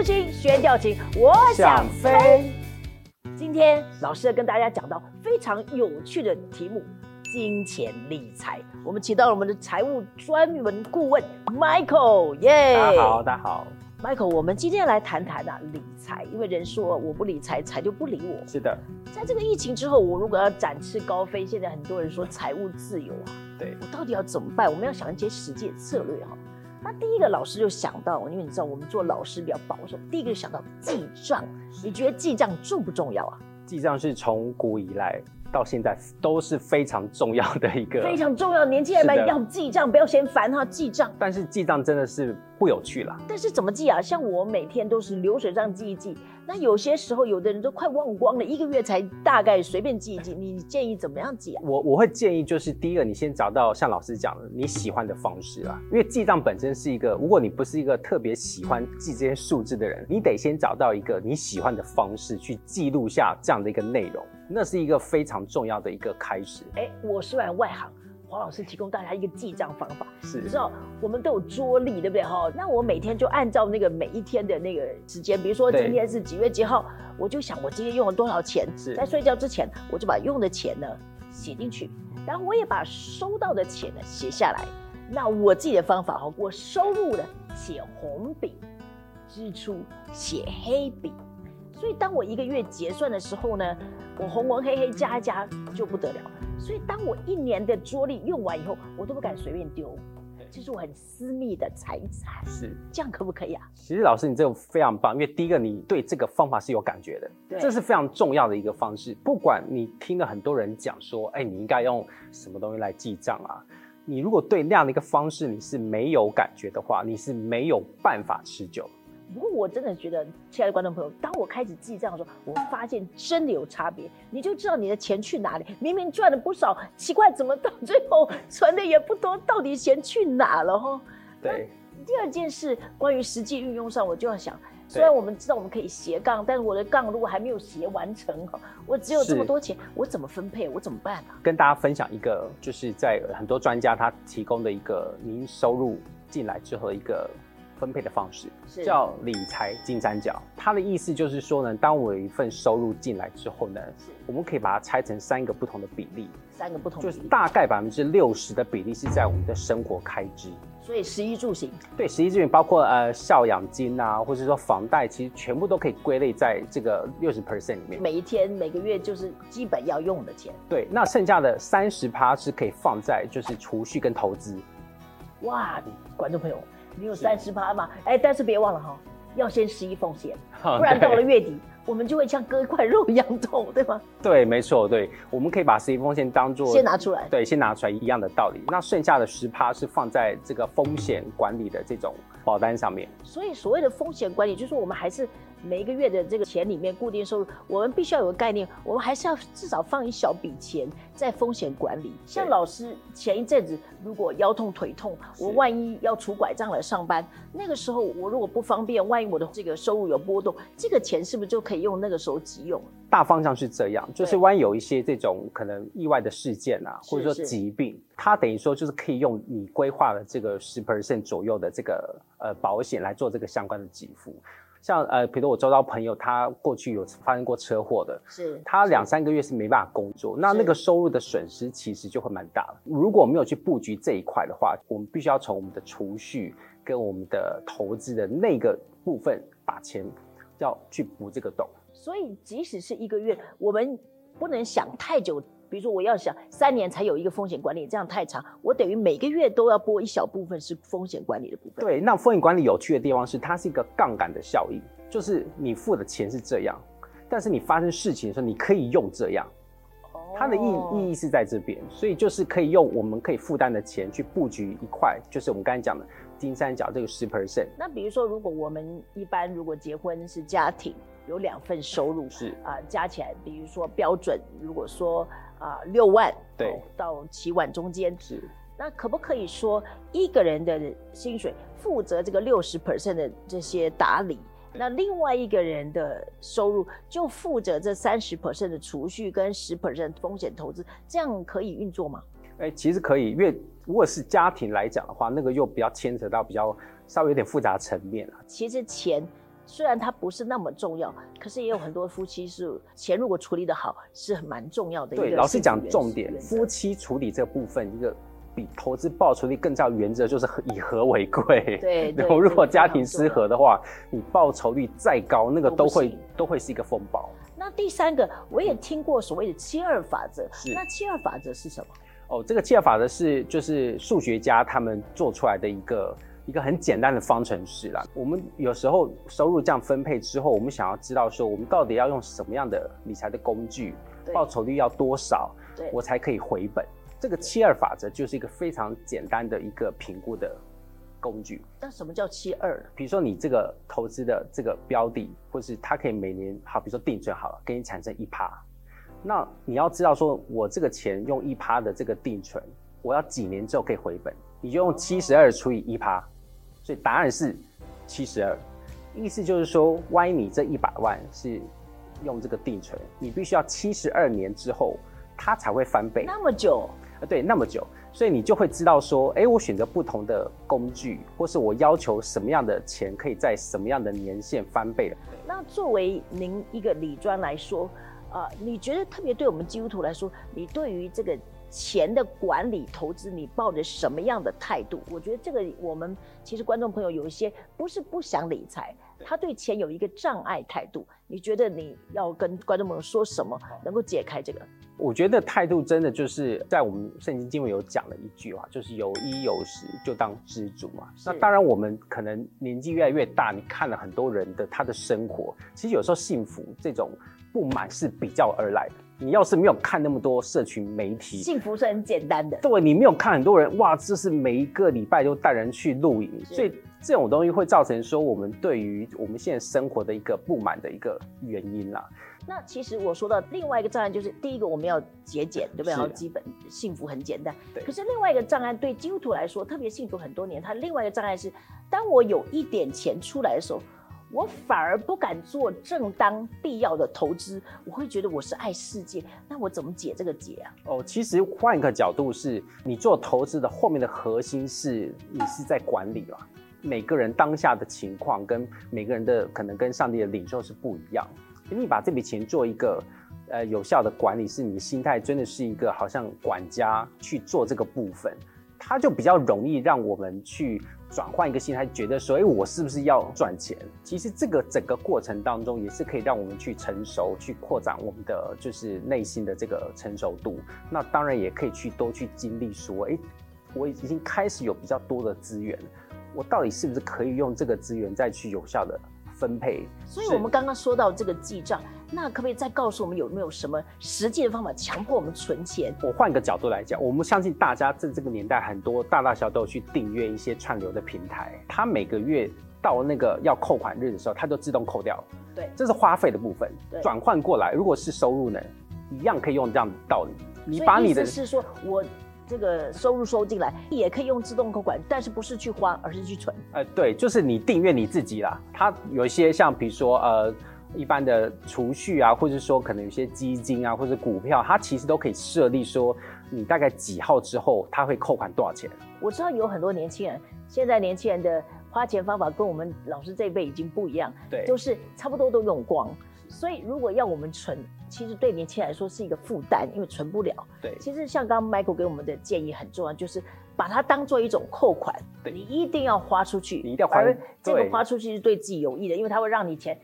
竖琴，学调琴，我想飞。今天老师要跟大家讲到非常有趣的题目——金钱理财。我们请到了我们的财务专门顾问 Michael，耶！大家好，大家好。Michael，我们今天来谈谈啊理财，因为人说我不理财，财就不理我。是的，在这个疫情之后，我如果要展翅高飞，现在很多人说财务自由啊，对，我到底要怎么办？我们要想一些实际的策略哈。那第一个老师就想到，因为你知道我们做老师比较保守，第一个就想到记账。你觉得记账重不重要啊？记账是从古以来到现在都是非常重要的一个，非常重要，年轻人们要记账，不要嫌烦哈，记账。但是记账真的是不有趣了。但是怎么记啊？像我每天都是流水账记一记，那有些时候有的人都快忘光了，一个月才大概随便记一记。你建议怎么样记啊？我我会建议就是第一个，你先找到像老师讲的你喜欢的方式啊，因为记账本身是一个，如果你不是一个特别喜欢记这些数字的人，你得先找到一个你喜欢的方式去记录下这样的一个内容，那是一个非常重要的一个开始。哎，我是玩外行，黄老师提供大家一个记账方法。是你知道我们都有桌历，对不对哈？那我每天就按照那个每一天的那个时间，比如说今天是几月几号，我就想我今天用了多少钱，在睡觉之前我就把用的钱呢写进去，然后我也把收到的钱呢写下来。那我自己的方法哈，我收入呢写红笔，支出写黑笔。所以当我一个月结算的时候呢，我红红黑黑加一加就不得了。所以当我一年的桌历用完以后，我都不敢随便丢，这是我很私密的财产，是，这样可不可以啊？其实老师你这个非常棒，因为第一个你对这个方法是有感觉的，对这是非常重要的一个方式。不管你听了很多人讲说，哎，你应该用什么东西来记账啊，你如果对那样的一个方式你是没有感觉的话，你是没有办法持久。不过我真的觉得，亲爱的观众朋友，当我开始记账的时候，我发现真的有差别，你就知道你的钱去哪里。明明赚了不少，奇怪，怎么到最后存的也不多，到底钱去哪了哈？对，第二件事，关于实际运用上，我就要想，虽然我们知道我们可以斜杠，但是我的杠如果还没有斜完成哈，我只有这么多钱，我怎么分配？我怎么办啊？跟大家分享一个，就是在很多专家他提供的一个您收入进来之后的一个分配的方式，是叫理财金三角。它的意思就是说呢，当我有一份收入进来之后呢，我们可以把它拆成三个不同的比例，三个不同就是，大概百分之六十的比例是在我们的生活开支。所以食衣住行对，食衣住行包括呃孝养金啊，或者说房贷，其实全部都可以归类在这个六十 percent 里面。每一天每个月就是基本要用的钱。对，那剩下的三十趴是可以放在就是储蓄跟投资。哇，观众朋友，你有是三十趴嘛？哎，但是别忘了哈，要先十一奉献，不不然到了月底，我们就会像割一块肉一样痛，对吗？对，没错，对，我们可以把十一风险当做先拿出来。对，先拿出来一样的道理。那剩下的十趴是放在这个风险管理的这种保单上面。所以所谓的风险管理，就是我们还是每一个月的这个钱里面固定收入，我们必须要有个概念，我们还是要至少放一小笔钱在风险管理。像老师前一阵子如果腰痛腿痛，我万一要拄拐杖来上班，那个时候我如果不方便，万一我的这个收入有波动，这个钱是不是就可以用那个时候急用？大方向是这样，就是对万一有一些这种可能意外的事件啊，或者说疾病，它等于说就是可以用你规划的这个十 percent 左右的这个呃保险来做这个相关的给付。像呃，比如我周遭朋友，他过去有发生过车祸的，是他两三个月是没办法工作，那那个收入的损失其实就会蛮大的。如果没有去布局这一块的话，我们必须要从我们的储蓄跟我们的投资的那个部分把钱要去补这个洞。所以即使是一个月，我们不能想太久。比如说，我要想三年才有一个风险管理，这样太长，我等于每个月都要拨一小部分是风险管理的部分。对，那风险管理有趣的地方是，它是一个杠杆的效应，就是你付的钱是这样，但是你发生事情的时候，你可以用这样。它的意哦意义是在这边，所以就是可以用我们可以负担的钱去布局一块，就是我们刚才讲的金三角这个十 percent 那比如说，如果我们一般如果结婚是家庭，有两份收入是啊、加起来，比如说标准，如果说啊六、万，对哦到七万中间，是那可不可以说一个人的薪水负责这个六十 percent 的这些打理？那另外一个人的收入就负责这三十 percent 的储蓄跟十 percent 风险投资，这样可以运作吗？哎、其实可以，因为如果是家庭来讲的话，那个又比较牵扯到比较稍微有点复杂层面啊。其实钱虽然它不是那么重要，可是也有很多夫妻是钱如果处理的好，是很蛮重要的。对，老实讲，重点夫妻处理这部分，一个比投资报酬率更重要原则就是以和为贵。对，然后如果家庭失和的话，你报酬率再高，那个都会都会是一个风暴。那第三个，我也听过所谓的七二法则，那七二法则是什么？哦，这个七二法则是就是数学家他们做出来的一个。一个很简单的方程式啦。我们有时候收入这样分配之后，我们想要知道说，我们到底要用什么样的理财的工具，报酬率要多少，我才可以回本。这个七二法则就是一个非常简单的一个评估的工具。那什么叫七二？比如说你这个投资的这个标的，或是它可以每年好，比如说定存好了，给你产生一趴。那你要知道说，我这个钱用一趴的这个定存，我要几年之后可以回本？你就用七十二除以一趴。所以答案是七十二，意思就是说，万一你这一百万是用这个定存，你必须要七十二年之后，它才会翻倍。那么久？啊，对，那么久。所以你就会知道说，哎，我选择不同的工具，或是我要求什么样的钱可以在什么样的年限翻倍了。那作为您一个理专来说，啊，你觉得特别对我们基督徒来说，你对于这个？钱的管理投资，你抱着什么样的态度？我觉得这个我们其实观众朋友有一些不是不想理财，他对钱有一个障碍态度。你觉得你要跟观众朋友说什么，能够解开这个？我觉得态度真的就是在我们圣经经文有讲了一句话，就是有衣有食就当知足嘛。那当然，我们可能年纪越来越大，你看了很多人的他的生活，其实有时候幸福这种不满是比较而来的。你要是没有看那么多社群媒体，幸福是很简单的。对，你没有看很多人哇，这是每一个礼拜都带人去露营，所以这种东西会造成说我们对于我们现在生活的一个不满的一个原因啦。那其实我说到另外一个障碍，就是第一个我们要节俭，对不对？然后基本幸福很简单。对。可是另外一个障碍对基督徒来说，特别幸福很多年，他另外一个障碍是，当我有一点钱出来的时候。我反而不敢做正当必要的投资，我会觉得我是爱世界，那我怎么解这个结啊？哦，其实换一个角度是，你做投资的后面的核心是你是在管理了。每个人当下的情况跟每个人的可能跟上帝的领受是不一样。你把这笔钱做一个呃有效的管理，是你的心态真的是一个好像管家去做这个部分。它就比较容易让我们去转换一个心态，觉得说，哎，我是不是要赚钱？其实这个整个过程当中，也是可以让我们去成熟，去扩展我们的就是内心的这个成熟度。那当然也可以去多去经历说，哎，我已经开始有比较多的资源，我到底是不是可以用这个资源再去有效的？分配，所以我们刚刚说到这个记账，那可不可以再告诉我们有没有什么实际的方法强迫我们存钱？我换个角度来讲，我们相信大家在这个年代，很多大大小小都有去订阅一些串流的平台，它每个月到那个要扣款日的时候，它就自动扣掉。对，这是花费的部分。转换过来，如果是收入呢，一样可以用这样的道理。你把你的是说我。这个收入收进来也可以用自动扣款，但是不是去花，而是去存。呃，对，就是你订阅你自己啦。它有一些像比如说呃一般的储蓄啊，或者说可能有些基金啊，或者股票，它其实都可以设立说你大概几号之后它会扣款多少钱。我知道有很多年轻人，现在年轻人的花钱方法跟我们老师这一辈已经不一样，对，都是差不多都用光。所以，如果要我们存，其实对年轻人来说是一个负担，因为存不了。对，其实像刚刚 Michael 给我们的建议很重要，就是把它当做一种扣款，你一定要花出去，你一定要花。而这个花出去是对自己有益的，因为它会让你钱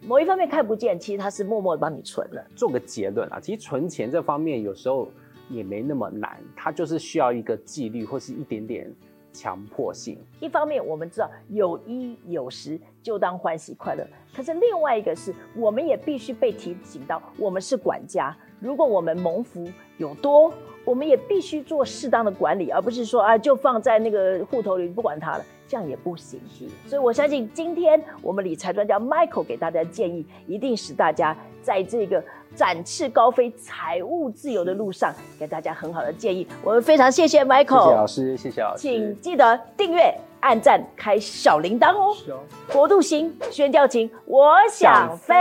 某一方面看不见，其实它是默默的帮你存了。做个结论啊，其实存钱这方面有时候也没那么难，它就是需要一个纪律或是一点点。强迫性，一方面我们知道有衣有食就当欢喜快乐，可是另外一个是我们也必须被提醒到，我们是管家，如果我们蒙福有多，我们也必须做适当的管理，而不是说啊就放在那个户头里不管它了，这样也不行。所以我相信今天我们理财专家 Michael 给大家建议，一定使大家在这个。展翅高飞、财务自由的路上，给大家很好的建议。我们非常谢谢 Michael，谢谢老师，谢谢老师，请记得订阅、按赞、开小铃铛哦。国度星宣调情，我想飞。